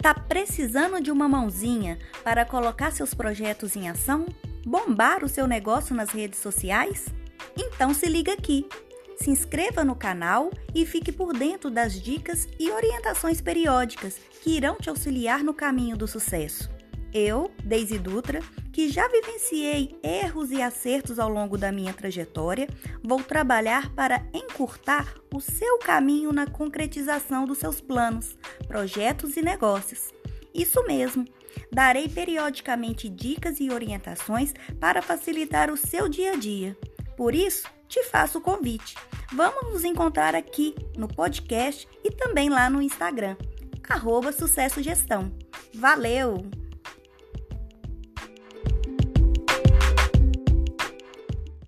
Tá precisando de uma mãozinha para colocar seus projetos em ação? Bombar o seu negócio nas redes sociais? Então se liga aqui. Se inscreva no canal e fique por dentro das dicas e orientações periódicas que irão te auxiliar no caminho do sucesso. Eu, Deise Dutra, que já vivenciei erros e acertos ao longo da minha trajetória, vou trabalhar para encurtar o seu caminho na concretização dos seus planos, projetos e negócios. Isso mesmo, darei periodicamente dicas e orientações para facilitar o seu dia a dia. Por isso, te faço o convite. Vamos nos encontrar aqui no podcast e também lá no Instagram, arroba Sucesso Gestão. Valeu!